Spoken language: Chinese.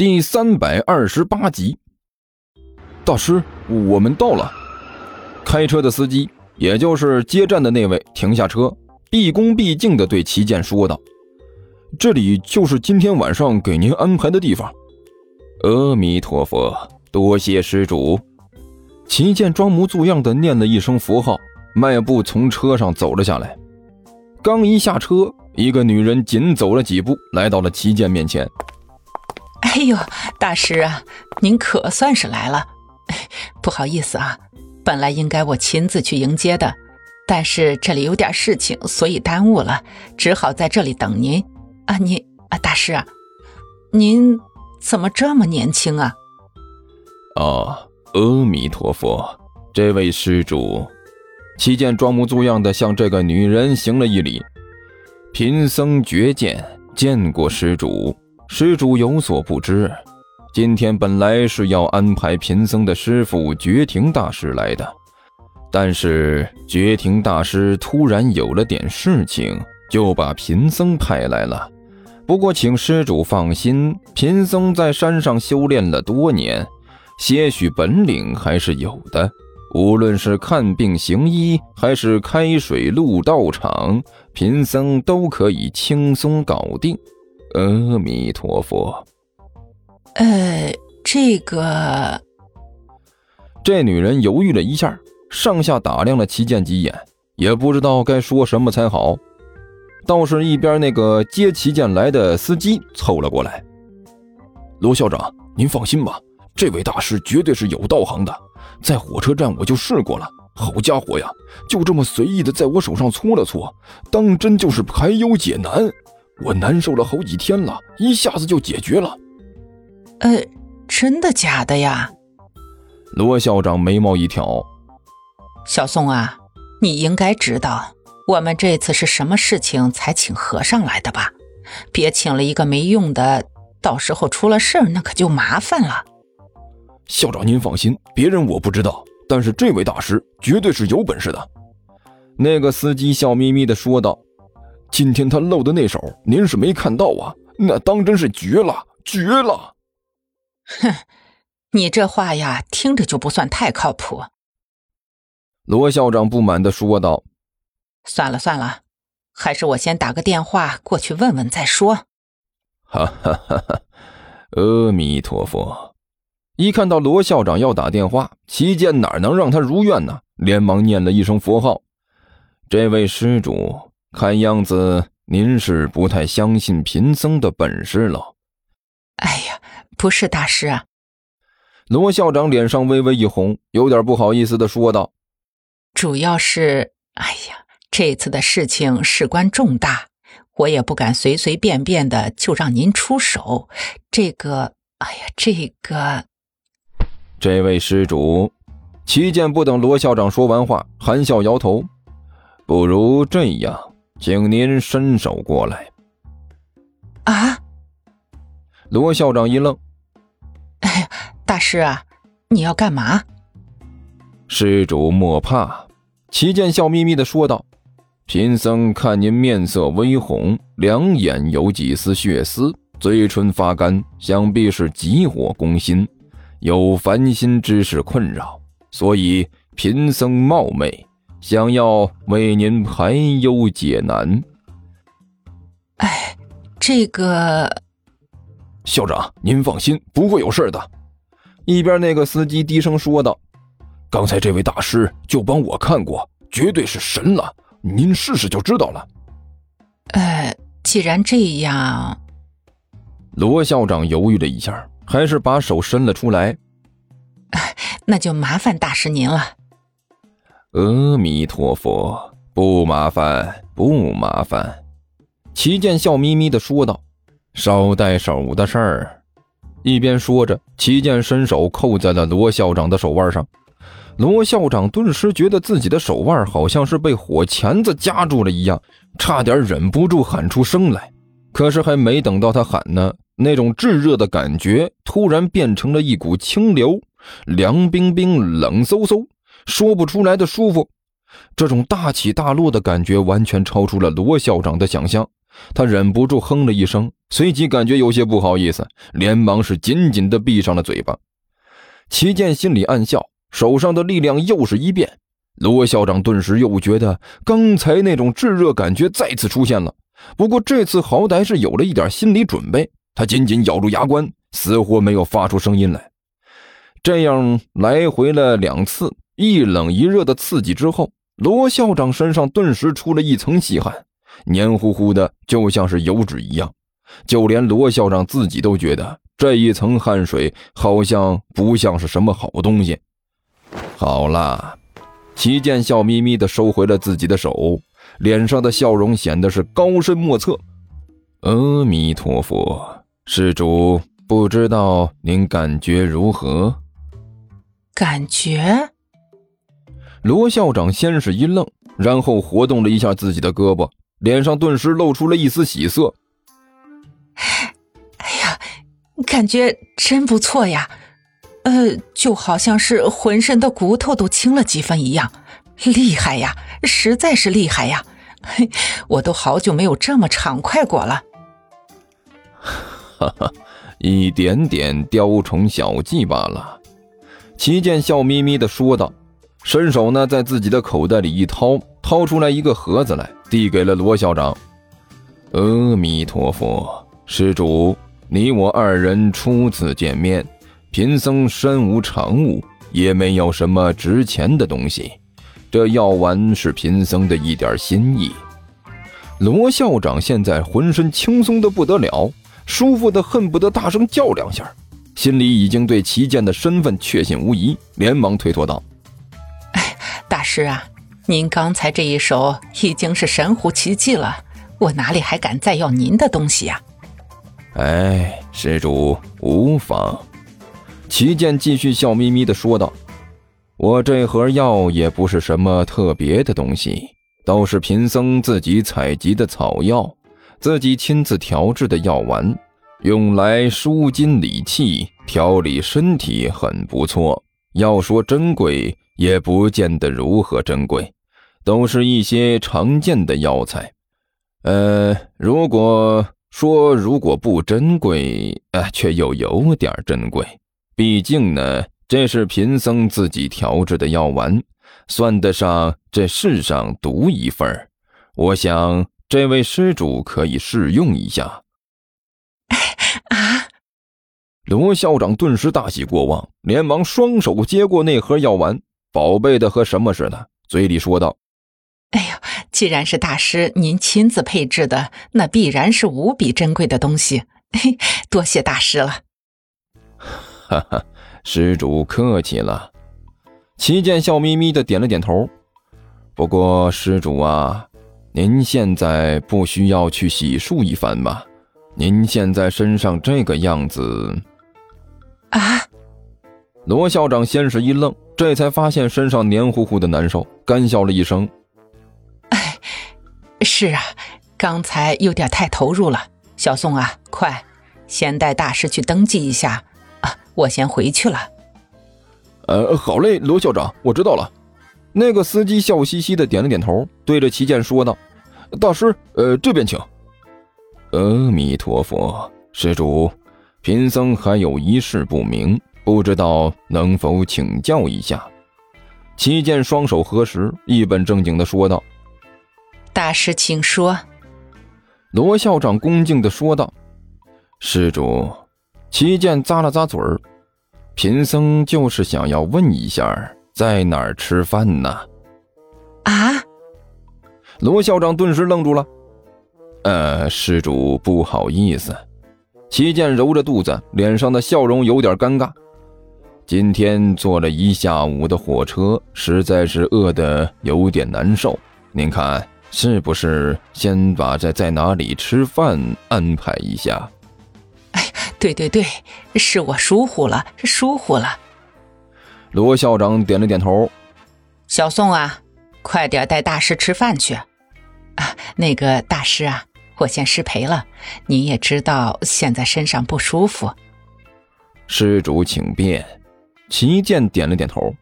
第三百二十八集。大师，我们到了。开车的司机，也就是接站的那位，停下车，毕恭毕敬地对齐剑说道：“这里就是今天晚上给您安排的地方。”阿弥陀佛，多谢施主。齐剑装模作样地念了一声佛号，迈步从车上走了下来。刚一下车，一个女人紧走了几步，来到了齐剑面前。“哎呦，大师啊，您可算是来了。不好意思啊，本来应该我亲自去迎接的，但是这里有点事情，所以耽误了，只好在这里等您。啊，您啊，大师啊，您怎么这么年轻啊？”“哦，阿弥陀佛，这位施主。”齐剑装模作样的向这个女人行了一礼，贫僧觉见见过施主，施主有所不知，今天本来是要安排贫僧的师傅觉庭大师来的，但是觉庭大师突然有了点事情，就把贫僧派来了。不过请施主放心，贫僧在山上修炼了多年，些许本领还是有的。无论是看病行医，还是开水路道场，贫僧都可以轻松搞定。阿弥陀佛。呃，这个……这女人犹豫了一下，上下打量了齐剑几眼，也不知道该说什么才好。倒是一边那个接齐剑来的司机凑了过来：“罗校长，您放心吧，这位大师绝对是有道行的。”在火车站我就试过了，好家伙呀，就这么随意的在我手上搓了搓，当真就是排忧解难。我难受了好几天了，一下子就解决了。呃，真的假的呀？罗校长眉毛一挑：“小宋啊，你应该知道我们这次是什么事情才请和尚来的吧？别请了一个没用的，到时候出了事儿那可就麻烦了。”校长，您放心，别人我不知道，但是这位大师绝对是有本事的。那个司机笑眯眯地说道：“今天他露的那手，您是没看到啊？那当真是绝了，绝了！”哼，你这话呀，听着就不算太靠谱。”罗校长不满的说道。“算了算了，还是我先打个电话过去问问再说。”哈哈哈哈！阿弥陀佛。一看到罗校长要打电话，齐健哪能让他如愿呢？连忙念了一声佛号。这位施主，看样子您是不太相信贫僧的本事了。哎呀，不是大师啊！罗校长脸上微微一红，有点不好意思的说道：“主要是，哎呀，这次的事情事关重大，我也不敢随随便便的就让您出手。这个，哎呀，这个……”这位施主，齐剑不等罗校长说完话，含笑摇头。不如这样，请您伸手过来。啊！罗校长一愣：“哎，大师啊，你要干嘛？”施主莫怕，齐剑笑眯眯的说道：“贫僧看您面色微红，两眼有几丝血丝，嘴唇发干，想必是急火攻心。”有烦心之事困扰，所以贫僧冒昧，想要为您排忧解难。哎，这个校长您放心，不会有事的。一边那个司机低声说道：“刚才这位大师就帮我看过，绝对是神了，您试试就知道了。”呃，既然这样，罗校长犹豫了一下。还是把手伸了出来，那就麻烦大师您了。阿弥陀佛，不麻烦，不麻烦。齐剑笑眯眯的说道：“捎带手的事儿。”一边说着，齐剑伸手扣在了罗校长的手腕上。罗校长顿时觉得自己的手腕好像是被火钳子夹住了一样，差点忍不住喊出声来。可是还没等到他喊呢。那种炙热的感觉突然变成了一股清流，凉冰冰、冷飕飕，说不出来的舒服。这种大起大落的感觉完全超出了罗校长的想象，他忍不住哼了一声，随即感觉有些不好意思，连忙是紧紧的闭上了嘴巴。齐健心里暗笑，手上的力量又是一变。罗校长顿时又觉得刚才那种炙热感觉再次出现了，不过这次好歹是有了一点心理准备。他紧紧咬住牙关，死活没有发出声音来。这样来回了两次，一冷一热的刺激之后，罗校长身上顿时出了一层细汗，黏糊糊的，就像是油脂一样。就连罗校长自己都觉得这一层汗水好像不像是什么好东西。好了，齐健笑眯眯地收回了自己的手，脸上的笑容显得是高深莫测。阿弥陀佛，施主，不知道您感觉如何？感觉？罗校长先是一愣，然后活动了一下自己的胳膊，脸上顿时露出了一丝喜色。哎呀，感觉真不错呀！呃，就好像是浑身的骨头都轻了几分一样，厉害呀，实在是厉害呀！嘿，我都好久没有这么畅快过了。哈哈，一点点雕虫小技罢了。齐健笑眯眯的说道，伸手呢在自己的口袋里一掏，掏出来一个盒子来，递给了罗校长。阿弥陀佛。施主，你我二人初次见面，贫僧身无长物，也没有什么值钱的东西。这药丸是贫僧的一点心意。罗校长现在浑身轻松的不得了，舒服的恨不得大声叫两下，心里已经对齐剑的身份确信无疑，连忙推脱道：“，师啊，您刚才这一手已经是神乎其技了，我哪里还敢再要您的东西呀？”哎，施主无妨。齐剑继续笑眯眯的说道：“我这盒药也不是什么特别的东西，都是贫僧自己采集的草药，自己亲自调制的药丸，用来舒筋理气、调理身体，很不错。要说珍贵，也不见得如何珍贵，都是一些常见的药材。呃，如果……”说如果不珍贵，呃，却又有点珍贵。毕竟呢，这是贫僧自己调制的药丸，算得上这世上独一份我想这位施主可以试用一下。啊！罗校长顿时大喜过望，连忙双手接过那盒药丸，宝贝的和什么似的，嘴里说道。哎呦，既然是大师您亲自配置的，那必然是无比珍贵的东西。嘿，多谢大师了。哈哈，施主客气了。齐剑笑眯眯的点了点头。不过施主啊，您现在不需要去洗漱一番吗？您现在身上这个样子……啊！罗校长先是一愣，这才发现身上黏糊糊的难受，干笑了一声。是啊，刚才有点太投入了。小宋啊，快，先带大师去登记一下啊！我先回去了。呃，好嘞，罗校长，我知道了。那个司机笑嘻嘻的点了点头，对着齐健说道：“大师，呃，这边请。”阿弥陀佛，施主，贫僧还有一事不明，不知道能否请教一下。齐剑双手合十，一本正经的说道。大师，请说。”罗校长恭敬的说道。“施主，齐剑咂了咂嘴儿，贫僧就是想要问一下，在哪儿吃饭呢？”啊！罗校长顿时愣住了。“呃，施主不好意思。”齐剑揉着肚子，脸上的笑容有点尴尬。今天坐了一下午的火车，实在是饿得有点难受。您看。是不是先把这在哪里吃饭安排一下？哎，对对对，是我疏忽了，疏忽了。罗校长点了点头。小宋啊，快点带大师吃饭去。啊，那个大师啊，我先失陪了。你也知道现在身上不舒服。施主请便。秦一剑点了点头。